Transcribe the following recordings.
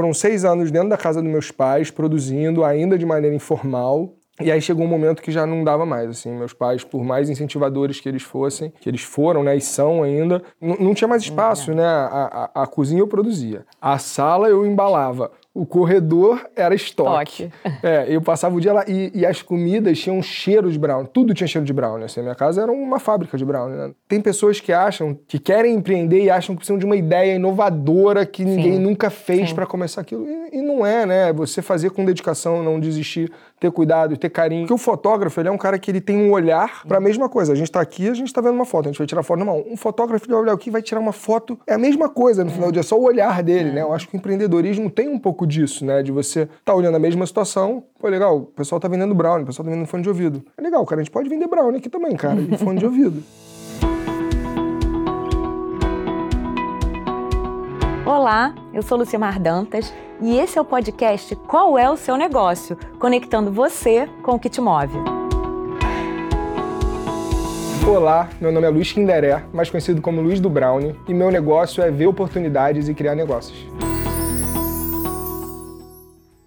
foram seis anos dentro da casa dos meus pais, produzindo, ainda de maneira informal. E aí chegou um momento que já não dava mais, assim, meus pais, por mais incentivadores que eles fossem, que eles foram, né, e são ainda, não tinha mais espaço, né, a, a, a cozinha eu produzia, a sala eu embalava, o corredor era estoque. estoque. É, eu passava o dia lá e, e, as comidas tinham um cheiro de brown. Tudo tinha cheiro de brown. Assim, a minha casa era uma fábrica de brown. Né? Tem pessoas que acham, que querem empreender e acham que precisam de uma ideia inovadora que ninguém Sim. nunca fez para começar aquilo. E, e, não é, né? Você fazer com dedicação, não desistir, ter cuidado, ter carinho. Porque o fotógrafo, ele é um cara que ele tem um olhar para a mesma coisa. A gente tá aqui, a gente tá vendo uma foto, a gente vai tirar foto. Não, um fotógrafo, ele vai olhar aqui vai tirar uma foto. É a mesma coisa no final do dia, só o olhar dele, é. né? Eu acho que o empreendedorismo tem um pouco disso, né? De você tá olhando a mesma situação, pô, legal, o pessoal tá vendendo brownie, o pessoal tá vendendo fone de ouvido. É legal, cara, a gente pode vender brownie aqui também, cara, e fone de ouvido. Olá, eu sou Lucimar Dantas e esse é o podcast Qual é o seu negócio? Conectando você com o que te move. Olá, meu nome é Luiz Kinderé, mais conhecido como Luiz do Brownie, e meu negócio é ver oportunidades e criar negócios.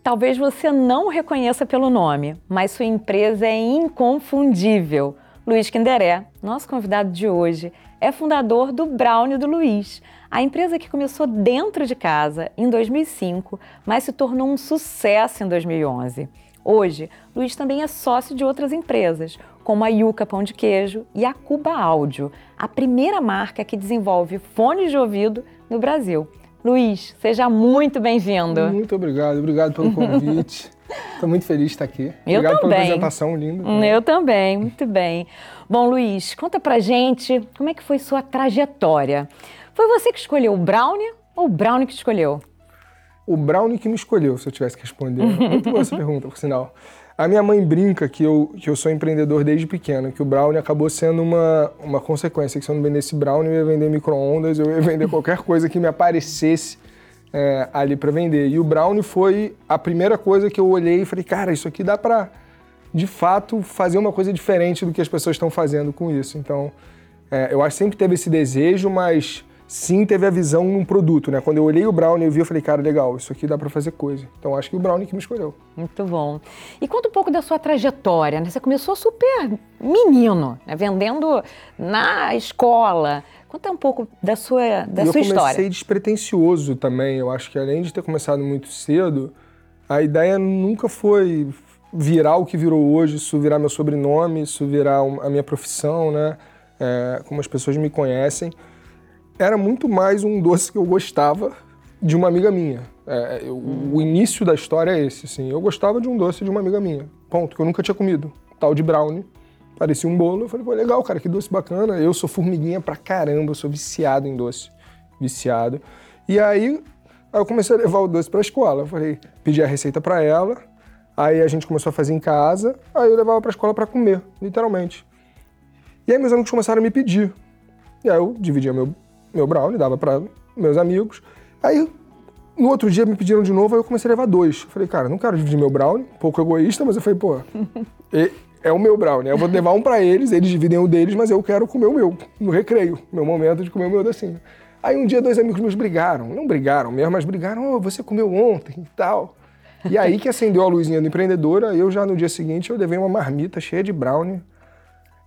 Talvez você não o reconheça pelo nome, mas sua empresa é inconfundível. Luiz Kinderé, nosso convidado de hoje, é fundador do Brownie do Luiz, a empresa que começou dentro de casa em 2005, mas se tornou um sucesso em 2011. Hoje, Luiz também é sócio de outras empresas, como a Yuca Pão de Queijo e a Cuba Áudio, a primeira marca que desenvolve fones de ouvido no Brasil. Luiz, seja muito bem-vindo. Muito obrigado, obrigado pelo convite. Estou muito feliz de estar aqui. Eu obrigado também. pela apresentação linda. Eu também, muito bem. Bom, Luiz, conta pra gente como é que foi sua trajetória. Foi você que escolheu o Brownie ou o Brownie que escolheu? O Brownie que me escolheu, se eu tivesse que responder. Muito boa essa pergunta, por sinal. A minha mãe brinca que eu, que eu sou empreendedor desde pequeno, que o brownie acabou sendo uma, uma consequência, que se eu não vendesse brownie, eu ia vender micro-ondas, eu ia vender qualquer coisa que me aparecesse é, ali para vender. E o brownie foi a primeira coisa que eu olhei e falei, cara, isso aqui dá para, de fato, fazer uma coisa diferente do que as pessoas estão fazendo com isso. Então, é, eu acho que sempre teve esse desejo, mas sim teve a visão num produto, né? Quando eu olhei o Brownie, eu vi, eu falei, cara, legal, isso aqui dá para fazer coisa. Então acho que o Brownie que me escolheu. Muito bom. E conta um pouco da sua trajetória, né? Você começou super menino, né? vendendo na escola. Conta um pouco da sua, da sua história. Eu comecei despretensioso também. Eu acho que além de ter começado muito cedo, a ideia nunca foi virar o que virou hoje, isso virar meu sobrenome, isso virar a minha profissão, né? É, como as pessoas me conhecem era muito mais um doce que eu gostava de uma amiga minha. É, eu, hum. O início da história é esse, assim. Eu gostava de um doce de uma amiga minha. Ponto, que eu nunca tinha comido. Tal de brownie. Parecia um bolo. Eu falei, pô, legal, cara, que doce bacana. Eu sou formiguinha pra caramba, eu sou viciado em doce. Viciado. E aí, aí eu comecei a levar o doce pra escola. Eu falei, pedi a receita pra ela. Aí a gente começou a fazer em casa. Aí eu levava pra escola pra comer, literalmente. E aí meus amigos começaram a me pedir. E aí eu dividia meu meu brownie, dava para meus amigos. Aí, no outro dia me pediram de novo, aí eu comecei a levar dois. falei, cara, não quero dividir meu brownie, um pouco egoísta, mas eu falei, pô, é o meu brownie. Eu vou levar um para eles, eles dividem o deles, mas eu quero comer o meu, no recreio, meu momento de comer o meu docinho. Aí um dia dois amigos meus brigaram, não brigaram mesmo, mas brigaram, oh, você comeu ontem e tal. E aí que acendeu a luzinha do empreendedora, eu já no dia seguinte eu levei uma marmita cheia de brownie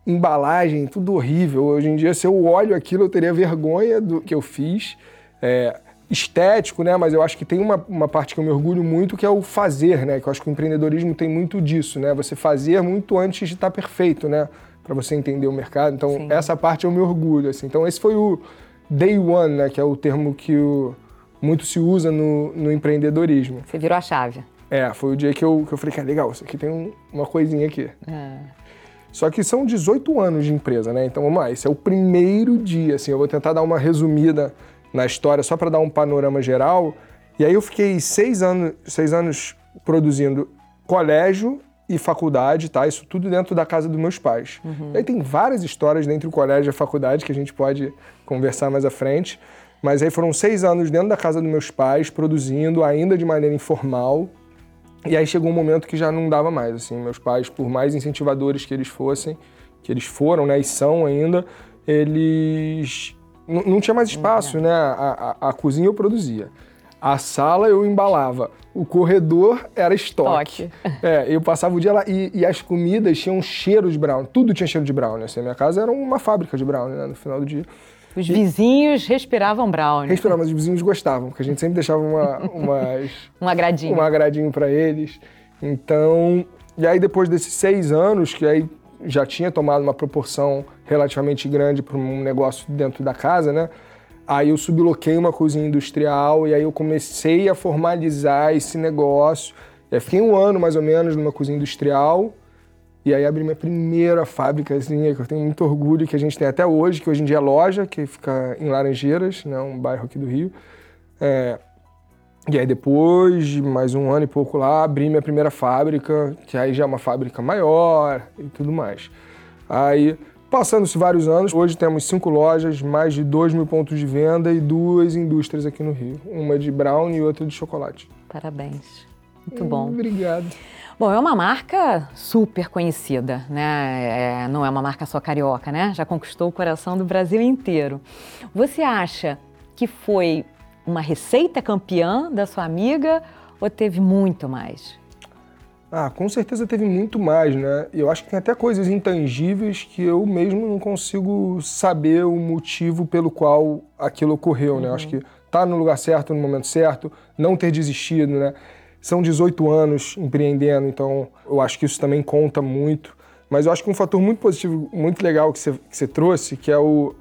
embalagem, tudo horrível. Hoje em dia, se eu olho aquilo, eu teria vergonha do que eu fiz. É, estético, né? Mas eu acho que tem uma, uma parte que eu me orgulho muito, que é o fazer, né? Que eu acho que o empreendedorismo tem muito disso, né? Você fazer muito antes de estar perfeito, né? Para você entender o mercado. Então, Sim. essa parte eu me orgulho, assim. Então, esse foi o day one, né? Que é o termo que o, muito se usa no, no empreendedorismo. Você virou a chave. É, foi o dia que eu, que eu falei, cara, legal, isso aqui tem um, uma coisinha aqui. É. Só que são 18 anos de empresa, né? Então vamos lá, esse é o primeiro dia, assim, eu vou tentar dar uma resumida na história só para dar um panorama geral. E aí eu fiquei seis anos, seis anos produzindo colégio e faculdade, tá? Isso tudo dentro da casa dos meus pais. Uhum. E aí tem várias histórias entre o colégio e a faculdade que a gente pode conversar mais à frente. Mas aí foram seis anos dentro da casa dos meus pais, produzindo, ainda de maneira informal, e aí chegou um momento que já não dava mais, assim, meus pais, por mais incentivadores que eles fossem, que eles foram, né, e são ainda, eles não tinha mais espaço, né? A, a, a, cozinha eu produzia. A sala eu embalava, o corredor era estoque. estoque. É, eu passava o dia lá e, e, as comidas tinham um cheiro de brownie, tudo tinha cheiro de brownie. Assim, a minha casa era uma fábrica de brownie né, no final do dia. Os vizinhos respiravam brownie. Respiravam, mas os vizinhos gostavam, porque a gente sempre deixava uma, umas, um agradinho. Um agradinho para eles. Então, e aí depois desses seis anos, que aí já tinha tomado uma proporção relativamente grande para um negócio dentro da casa, né? Aí eu subloquei uma cozinha industrial e aí eu comecei a formalizar esse negócio. Eu fiquei um ano mais ou menos numa cozinha industrial e aí abri minha primeira fábrica, assim, que eu tenho muito orgulho, que a gente tem até hoje, que hoje em dia é loja, que fica em Laranjeiras, né, um bairro aqui do Rio. É, e aí depois de mais um ano e pouco lá, abri minha primeira fábrica, que aí já é uma fábrica maior e tudo mais. Aí, passando-se vários anos, hoje temos cinco lojas, mais de dois mil pontos de venda e duas indústrias aqui no Rio. Uma de brownie e outra de chocolate. Parabéns. Muito bom. Obrigado. Bom, é uma marca super conhecida, né? É, não é uma marca só carioca, né? Já conquistou o coração do Brasil inteiro. Você acha que foi uma receita campeã da sua amiga ou teve muito mais? Ah, com certeza teve muito mais, né? Eu acho que tem até coisas intangíveis que eu mesmo não consigo saber o motivo pelo qual aquilo ocorreu, né? Eu acho uhum. que tá no lugar certo, no momento certo, não ter desistido, né? São 18 anos empreendendo, então eu acho que isso também conta muito. Mas eu acho que um fator muito positivo, muito legal que você, que você trouxe, que é o.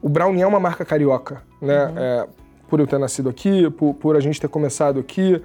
O Brownie é uma marca carioca, né? Uhum. É, por eu ter nascido aqui, por, por a gente ter começado aqui.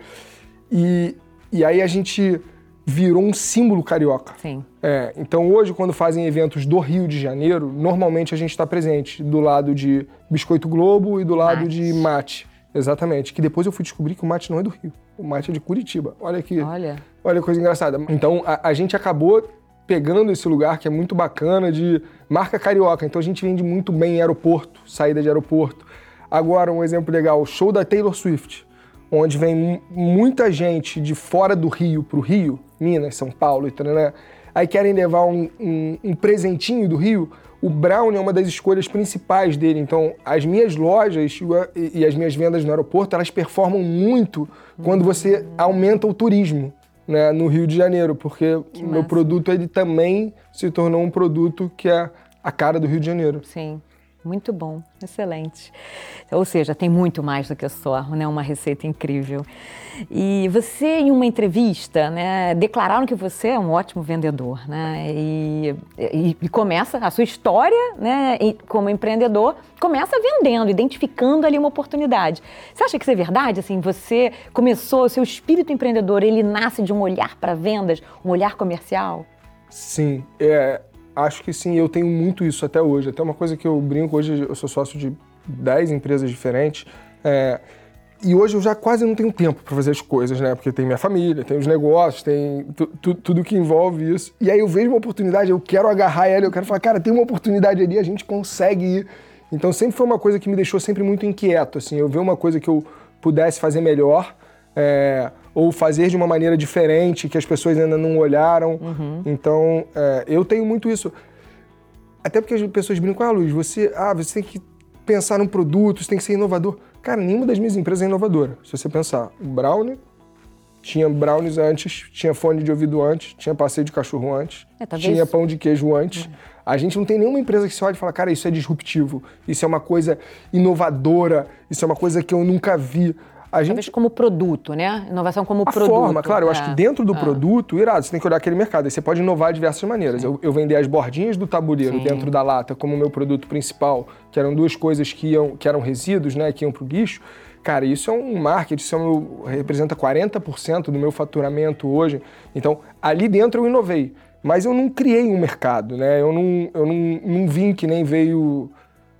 E, e aí a gente virou um símbolo carioca. Sim. É, então hoje, quando fazem eventos do Rio de Janeiro, normalmente a gente está presente do lado de Biscoito Globo e do lado mate. de Mate. Exatamente. Que depois eu fui descobrir que o mate não é do Rio. O mate é de Curitiba. Olha aqui. Olha. Olha que coisa engraçada. Então a, a gente acabou pegando esse lugar que é muito bacana de marca carioca. Então a gente vende muito bem em aeroporto, saída de aeroporto. Agora, um exemplo legal: show da Taylor Swift, onde vem muita gente de fora do Rio para o Rio, Minas, São Paulo e tal, né? Aí querem levar um, um, um presentinho do Rio o Brown é uma das escolhas principais dele. Então, as minhas lojas e as minhas vendas no aeroporto, elas performam muito quando você aumenta o turismo né, no Rio de Janeiro, porque o meu produto ele também se tornou um produto que é a cara do Rio de Janeiro. Sim. Muito bom, excelente. Ou seja, tem muito mais do que só, né? Uma receita incrível. E você, em uma entrevista, né, declararam que você é um ótimo vendedor, né? E, e, e começa a sua história, né, como empreendedor, começa vendendo, identificando ali uma oportunidade. Você acha que isso é verdade? Assim, você começou, o seu espírito empreendedor, ele nasce de um olhar para vendas, um olhar comercial? Sim, é, Acho que sim, eu tenho muito isso até hoje. Até uma coisa que eu brinco, hoje eu sou sócio de 10 empresas diferentes. É, e hoje eu já quase não tenho tempo para fazer as coisas, né? Porque tem minha família, tem os negócios, tem tu, tu, tudo que envolve isso. E aí eu vejo uma oportunidade, eu quero agarrar ela, eu quero falar, cara, tem uma oportunidade ali, a gente consegue ir. Então sempre foi uma coisa que me deixou sempre muito inquieto, assim. Eu ver uma coisa que eu pudesse fazer melhor, é, ou fazer de uma maneira diferente que as pessoas ainda não olharam. Uhum. Então, é, eu tenho muito isso. Até porque as pessoas brincam, ah, Luiz, você, ah, você tem que pensar num produto, você tem que ser inovador. Cara, nenhuma das minhas empresas é inovadora. Se você pensar, o Brownie, tinha brownies antes, tinha fone de ouvido antes, tinha passeio de cachorro antes, é, tinha pão de queijo antes. Uhum. A gente não tem nenhuma empresa que se olhe e fala, cara, isso é disruptivo, isso é uma coisa inovadora, isso é uma coisa que eu nunca vi. A gente... Talvez como produto, né? Inovação como a produto. forma, claro. Eu acho que é. dentro do é. produto, irado, você tem que olhar aquele mercado. Aí você pode inovar de diversas maneiras. Eu, eu, vender as bordinhas do tabuleiro Sim. dentro da lata como meu produto principal, que eram duas coisas que, iam, que eram resíduos, né? Que iam pro lixo. Cara, isso é um marketing, isso é um, representa 40% do meu faturamento hoje. Então, ali dentro eu inovei. Mas eu não criei um mercado, né? Eu não, eu não, não vim que nem veio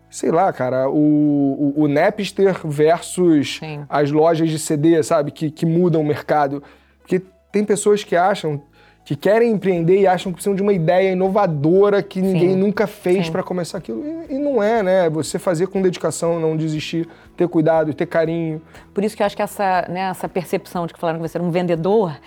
sei lá, cara, o, o, o Napster versus Sim. as lojas de CD, sabe, que, que mudam o mercado. Porque tem pessoas que acham, que querem empreender e acham que precisam de uma ideia inovadora que ninguém Sim. nunca fez para começar aquilo. E, e, não é, né? Você fazer com dedicação, não desistir, ter cuidado, ter carinho. Por isso que eu acho que essa, né, essa percepção de que falaram que você era um vendedor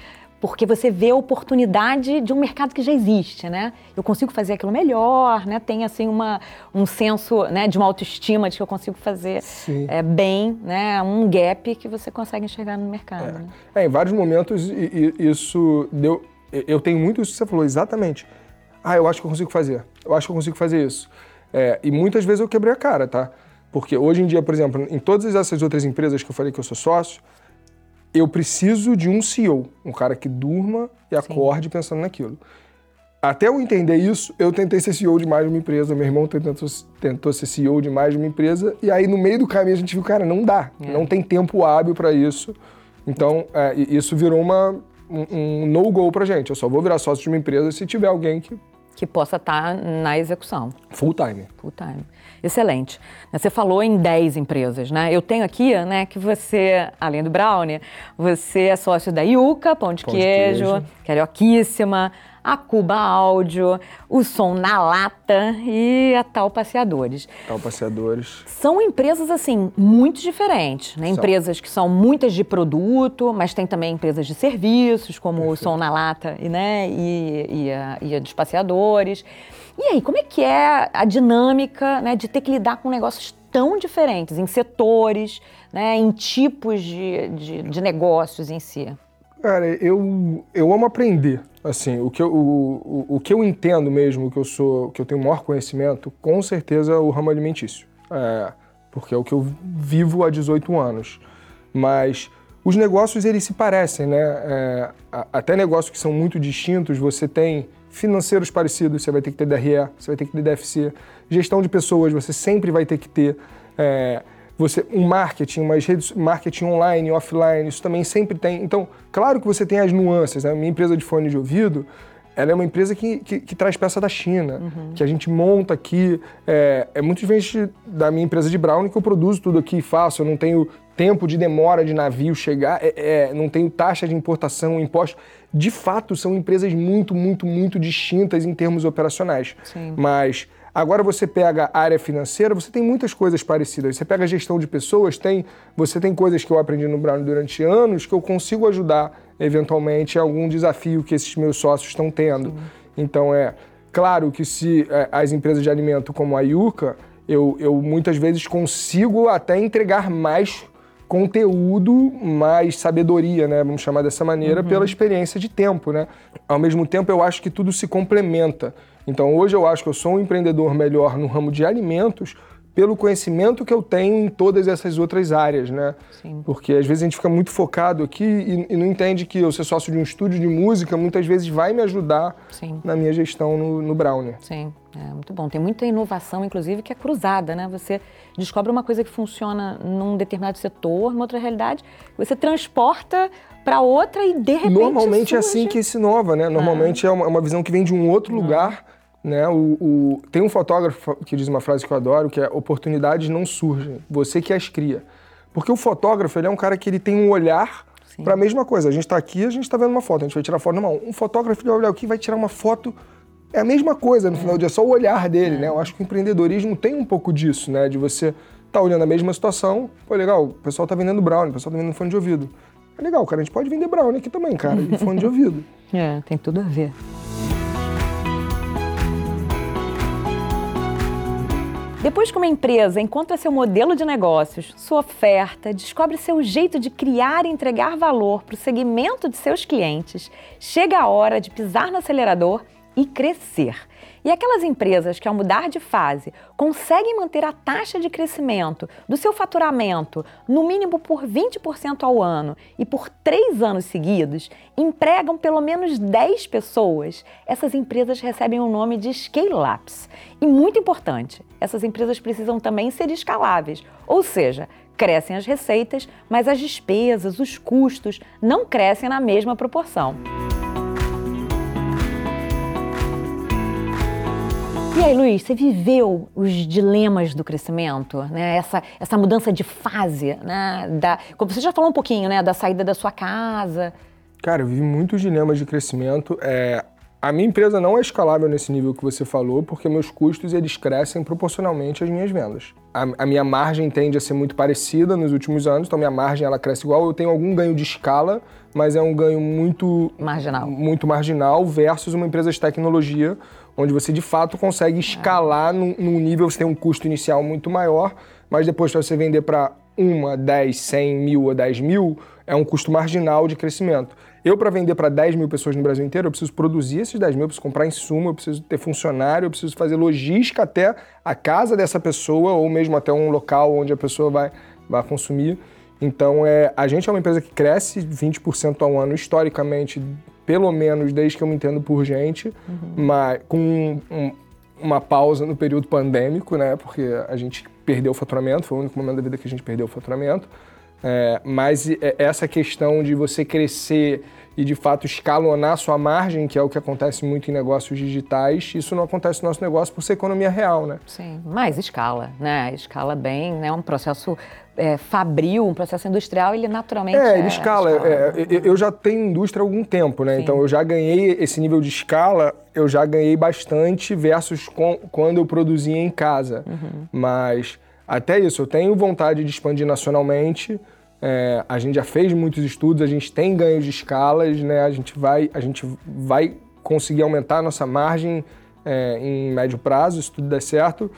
porque você vê a oportunidade de um mercado que já existe, né? Eu consigo fazer aquilo melhor, né? Tem assim uma, um senso né, de uma autoestima de que eu consigo fazer é, bem, né? Um gap que você consegue enxergar no mercado. É, né? é em vários momentos isso deu. Eu tenho muito isso que você falou, exatamente. Ah, eu acho que eu consigo fazer. Eu acho que eu consigo fazer isso. É, e muitas vezes eu quebrei a cara, tá? Porque hoje em dia, por exemplo, em todas essas outras empresas que eu falei que eu sou sócio, eu preciso de um CEO, um cara que durma e acorde Sim. pensando naquilo. Até eu entender isso, eu tentei ser CEO de mais de uma empresa, meu irmão tentou, tentou ser CEO de mais de uma empresa, e aí no meio do caminho a gente viu, cara, não dá, é. não tem tempo hábil para isso. Então, é, isso virou uma, um, um no-go pra gente. Eu só vou virar sócio de uma empresa se tiver alguém que que possa estar tá na execução. Full time. Full time. Excelente. Você falou em 10 empresas, né? Eu tenho aqui, né, que você, além do Brownie, você é sócio da Iuca, Pão de, Pão queijo, de queijo, carioquíssima, a Cuba Áudio, o Som na Lata e a Tal Passeadores. Tal Passeadores. São empresas, assim, muito diferentes, né? São. Empresas que são muitas de produto, mas tem também empresas de serviços, como Perfeito. o Som na Lata né? e, e, a, e a dos Passeadores. E aí, como é que é a dinâmica né, de ter que lidar com negócios tão diferentes, em setores, né, em tipos de, de, de negócios em si? Cara, eu, eu amo aprender. Assim, o que, eu, o, o, o que eu entendo mesmo, que eu sou, que eu tenho maior conhecimento, com certeza é o ramo alimentício. É, porque é o que eu vivo há 18 anos. Mas os negócios, eles se parecem, né? É, até negócios que são muito distintos, você tem financeiros parecidos, você vai ter que ter DRE, você vai ter que ter DFC. Gestão de pessoas, você sempre vai ter que ter. É, você um marketing, umas redes, marketing online, offline, isso também sempre tem. Então, claro que você tem as nuances. Né? A minha empresa de fone de ouvido, ela é uma empresa que, que, que traz peça da China, uhum. que a gente monta aqui. É, é, muito diferente da minha empresa de Brown, que eu produzo tudo aqui e faço. Eu não tenho tempo de demora de navio chegar, é, é, não tenho taxa de importação, imposto. De fato, são empresas muito, muito, muito distintas em termos operacionais. Sim. Mas Agora você pega a área financeira, você tem muitas coisas parecidas. Você pega a gestão de pessoas, tem, você tem coisas que eu aprendi no Brown durante anos que eu consigo ajudar eventualmente a algum desafio que esses meus sócios estão tendo. Então é claro que se é, as empresas de alimento como a Yuka, eu, eu muitas vezes consigo até entregar mais conteúdo, mais sabedoria, né? Vamos chamar dessa maneira, uhum. pela experiência de tempo, né? Ao mesmo tempo, eu acho que tudo se complementa. Então hoje eu acho que eu sou um empreendedor melhor no ramo de alimentos pelo conhecimento que eu tenho em todas essas outras áreas, né? Sim. Porque às vezes a gente fica muito focado aqui e, e, não entende que eu ser sócio de um estúdio de música muitas vezes vai me ajudar Sim. na minha gestão no, no Browner. Sim, é muito bom. Tem muita inovação, inclusive, que é cruzada, né? Você descobre uma coisa que funciona num determinado setor, numa outra realidade, você transporta para outra e de repente Normalmente é assim que se inova, né? Normalmente ah. é uma, uma, visão que vem de um outro ah. lugar né? O, o, tem um fotógrafo que diz uma frase que eu adoro, que é oportunidades não surgem, você que as cria. Porque o fotógrafo ele é um cara que ele tem um olhar para a mesma coisa. A gente está aqui, a gente está vendo uma foto, a gente vai tirar foto. Não, um fotógrafo ele vai olhar aqui vai tirar uma foto. É a mesma coisa no é. final do dia, é só o olhar dele, é. né? Eu acho que o empreendedorismo tem um pouco disso, né? De você tá olhando a mesma situação, pô, legal, o pessoal tá vendendo brownie, o pessoal tá vendendo fone de ouvido. É legal, cara, a gente pode vender brownie aqui também, cara, e fone de ouvido. É, tem tudo a ver. Depois que uma empresa encontra seu modelo de negócios, sua oferta, descobre seu jeito de criar e entregar valor para o segmento de seus clientes, chega a hora de pisar no acelerador e crescer. E aquelas empresas que, ao mudar de fase, conseguem manter a taxa de crescimento do seu faturamento no mínimo por 20% ao ano e por três anos seguidos, empregam pelo menos 10 pessoas, essas empresas recebem o nome de scale-ups. E muito importante, essas empresas precisam também ser escaláveis, ou seja, crescem as receitas, mas as despesas, os custos não crescem na mesma proporção. E aí, Luiz, você viveu os dilemas do crescimento, né? Essa, essa mudança de fase, né? Da, como você já falou um pouquinho, né? Da saída da sua casa. Cara, eu vivi muitos dilemas de crescimento. É, a minha empresa não é escalável nesse nível que você falou, porque meus custos eles crescem proporcionalmente às minhas vendas. A, a, minha margem tende a ser muito parecida nos últimos anos, então minha margem ela cresce igual. Eu tenho algum ganho de escala, mas é um ganho muito marginal, muito marginal versus uma empresa de tecnologia, onde você de fato consegue escalar num, num nível, você tem um custo inicial muito maior, mas depois para você vender para uma, 10, 100 mil ou 10 mil, é um custo marginal de crescimento. Eu, para vender para 10 mil pessoas no Brasil inteiro, eu preciso produzir esses 10 mil, eu preciso comprar insumo, eu preciso ter funcionário, eu preciso fazer logística até a casa dessa pessoa ou mesmo até um local onde a pessoa vai, vai consumir. Então, é, a gente é uma empresa que cresce 20% ao ano, historicamente, pelo menos desde que eu me entendo por gente, uhum. mas com um, uma pausa no período pandêmico, né? Porque a gente perdeu o faturamento, foi o único momento da vida que a gente perdeu o faturamento. É, mas essa questão de você crescer e de fato escalonar sua margem, que é o que acontece muito em negócios digitais, isso não acontece no nosso negócio por ser economia real, né? Sim, mas escala, né? Escala bem, né? Um processo é, fabril, um processo industrial, ele naturalmente. É, ele é, escala. escala. É, eu já tenho indústria há algum tempo, né? Sim. Então eu já ganhei esse nível de escala, eu já ganhei bastante versus com, quando eu produzia em casa. Uhum. Mas até isso, eu tenho vontade de expandir nacionalmente. É, a gente já fez muitos estudos, a gente tem ganhos de escalas, né? A gente vai, a gente vai conseguir aumentar a nossa margem é, em médio prazo, se tudo der certo.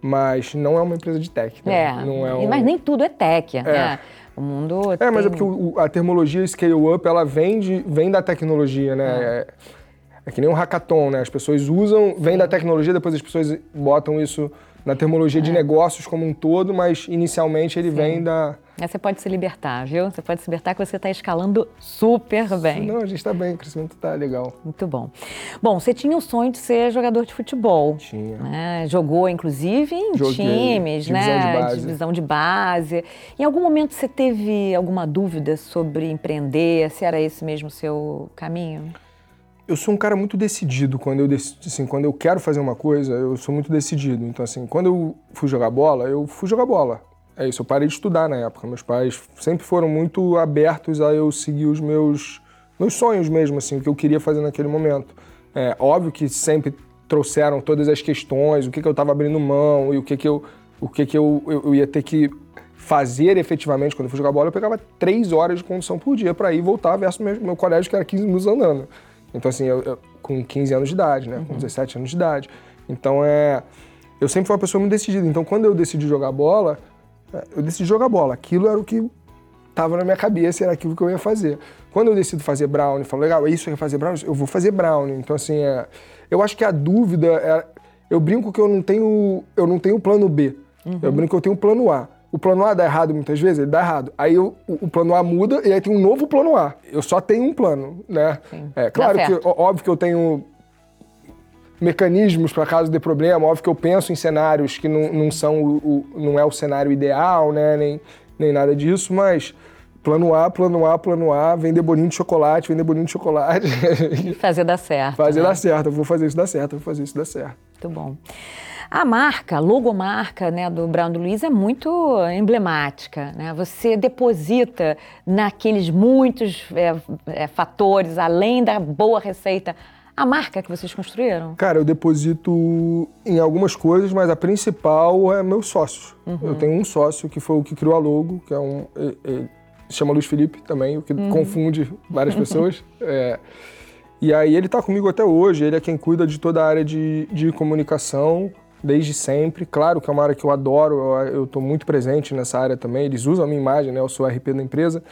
Mas não é uma empresa de tech. Né? É, não é um... mas nem tudo é tech, é. né? O mundo. É, tem... mas é porque o, a termologia scale up ela vem, de, vem da tecnologia, né? É. é. é que nem um hackathon, né? As pessoas usam, vem da tecnologia, depois as pessoas botam isso na termologia é. de negócios como um todo, mas inicialmente ele Sim. vem da. Você pode se libertar, viu? Você pode se libertar que você está escalando super bem. Não, a gente está bem, o crescimento está legal. Muito bom. Bom, você tinha o sonho de ser jogador de futebol. Tinha. Né? Jogou, inclusive, em Joguei. times, Divisão né? De base. Divisão de base. Em algum momento você teve alguma dúvida sobre empreender? Se era esse mesmo o seu caminho? Eu sou um cara muito decidido quando eu assim, quando eu quero fazer uma coisa, eu sou muito decidido. Então assim, quando eu fui jogar bola, eu fui jogar bola. É isso, eu parei de estudar na época. Meus pais sempre foram muito abertos a eu seguir os meus meus sonhos mesmo, assim, o que eu queria fazer naquele momento. É óbvio que sempre trouxeram todas as questões, o que, que eu estava abrindo mão e o que, que eu o que, que eu, eu, eu ia ter que fazer efetivamente quando eu fui jogar bola. Eu pegava três horas de condução por dia para ir e voltar versus meu, meu colégio que era 15 minutos andando. Então, assim, eu, eu, com 15 anos de idade, né? Com 17 uhum. anos de idade. Então, é... Eu sempre fui uma pessoa muito decidida. Então, quando eu decidi jogar bola, é, eu decidi jogar bola. Aquilo era o que estava na minha cabeça, era aquilo que eu ia fazer. Quando eu decido fazer brownie, falo, legal, é isso que eu ia fazer brownie? Eu vou fazer brownie. Então, assim, é... eu acho que a dúvida é... Eu brinco que eu não tenho, eu não tenho plano B. Uhum. Eu brinco que eu tenho um plano A o plano A dá errado muitas vezes, ele dá errado. Aí o, o, plano A muda e aí tem um novo plano A. Eu só tenho um plano, né? Sim. É claro que, óbvio que eu tenho mecanismos para caso de problema, óbvio que eu penso em cenários que não, não são o, o, não é o cenário ideal, né? Nem, nem nada disso, mas plano A, plano A, plano A, vender bolinho de chocolate, vender bolinho de chocolate. Fazer dar certo. Fazer né? dar certo, eu vou fazer isso dar certo, eu vou fazer isso dar certo. Muito bom. A marca, a logomarca né, do Brown do Luiz é muito emblemática. Né? Você deposita naqueles muitos é, é, fatores, além da boa receita, a marca que vocês construíram? Cara, eu deposito em algumas coisas, mas a principal é meus sócios. Uhum. Eu tenho um sócio que foi o que criou a logo, que é um. Ele, chama Luiz Felipe também, o que uhum. confunde várias pessoas. é, e aí ele está comigo até hoje, ele é quem cuida de toda a área de, de comunicação desde sempre. Claro que é uma área que eu adoro, eu estou muito presente nessa área também. Eles usam a minha imagem, né? Eu sou RP da empresa.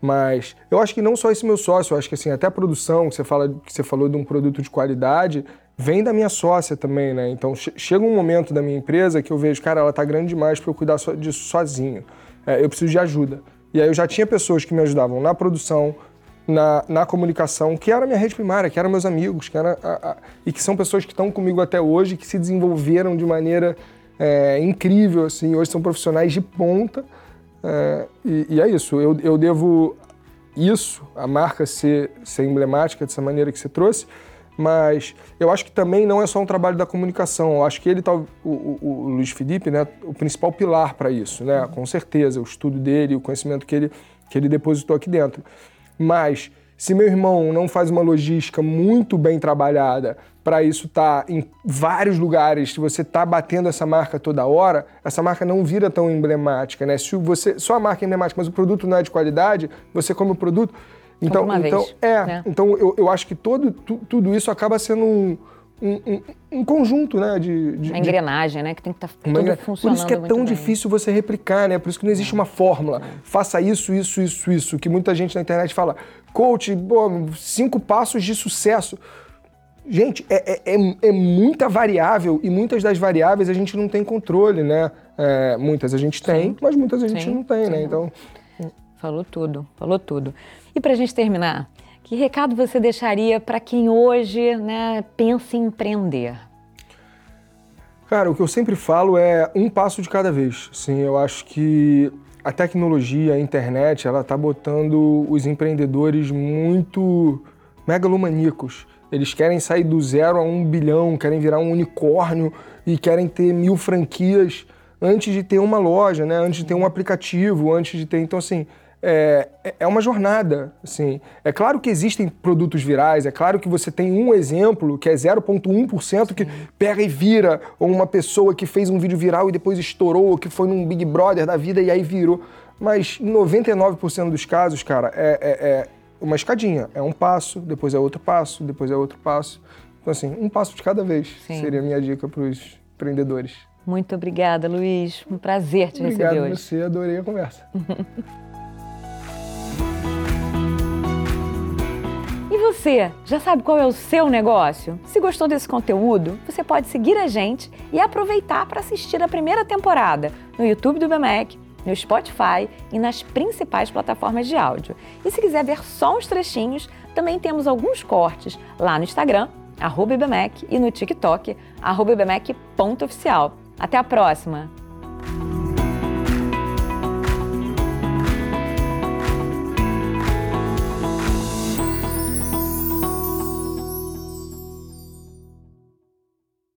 Mas eu acho que não só esse meu sócio, eu acho que assim, até a produção, que você, fala, que você falou de um produto de qualidade, vem da minha sócia também, né? Então chega um momento da minha empresa que eu vejo, cara, ela tá grande demais para eu cuidar disso sozinho. É, eu preciso de ajuda. E aí eu já tinha pessoas que me ajudavam na produção, na, na comunicação, que era a minha rede primária, que eram meus amigos, que era a, a, e que são pessoas que estão comigo até hoje, que se desenvolveram de maneira é, incrível, assim, hoje são profissionais de ponta. É, e, e, é isso, eu, eu devo isso, a marca ser, ser emblemática dessa maneira que você trouxe, mas eu acho que também não é só um trabalho da comunicação. Eu acho que ele tá, o, o, o Luiz Felipe, né, o principal pilar para isso, né? Com certeza, o estudo dele, o conhecimento que ele que ele depositou aqui dentro. Mas Se meu irmão não faz uma logística muito bem trabalhada para isso estar tá em vários lugares, se você está batendo essa marca toda hora, essa marca não vira tão emblemática, né? Se você só a marca é emblemática, mas o produto não é de qualidade, você come o produto. Então, então vez, é, né? então eu, eu acho que todo, tu, tudo isso acaba sendo um, um, um, um conjunto, né? De, de, uma engrenagem, né? Que tem que estar tá tudo funcionando. Por isso que é tão bem. difícil você replicar, né? Por isso que não existe uma fórmula. Faça isso, isso, isso, isso. Que muita gente na internet fala, coach, pô, cinco passos de sucesso. Gente, é, é, é, é, muita variável e muitas das variáveis a gente não tem controle, né? É, muitas a gente tem, Sim. mas muitas a gente Sim. não tem, né? Sim. né? Então. Falou tudo, falou tudo. E para a gente terminar, que recado você deixaria para quem hoje né, pensa em empreender? Cara, o que eu sempre falo é um passo de cada vez. Sim, eu acho que a tecnologia, a internet, ela está botando os empreendedores muito megalomaníacos. Eles querem sair do zero a um bilhão, querem virar um unicórnio e querem ter mil franquias antes de ter uma loja, né? Antes de ter um aplicativo, antes de ter. Então, assim, é, é uma jornada. Assim. É claro que existem produtos virais, é claro que você tem um exemplo que é 0,1% que pega e vira, ou uma pessoa que fez um vídeo viral e depois estourou, ou que foi num Big Brother da vida e aí virou. Mas em 99% dos casos, cara, é, é, é uma escadinha. É um passo, depois é outro passo, depois é outro passo. Então, assim, um passo de cada vez Sim. seria a minha dica para os empreendedores. Muito obrigada, Luiz. Um prazer te Obrigado receber hoje. Obrigado você, adorei a conversa. você, já sabe qual é o seu negócio? Se gostou desse conteúdo, você pode seguir a gente e aproveitar para assistir a primeira temporada no YouTube do BMEC no Spotify e nas principais plataformas de áudio. E se quiser ver só uns trechinhos, também temos alguns cortes lá no Instagram, IBMEC, e no TikTok, arroba IBMEC.oficial. Até a próxima!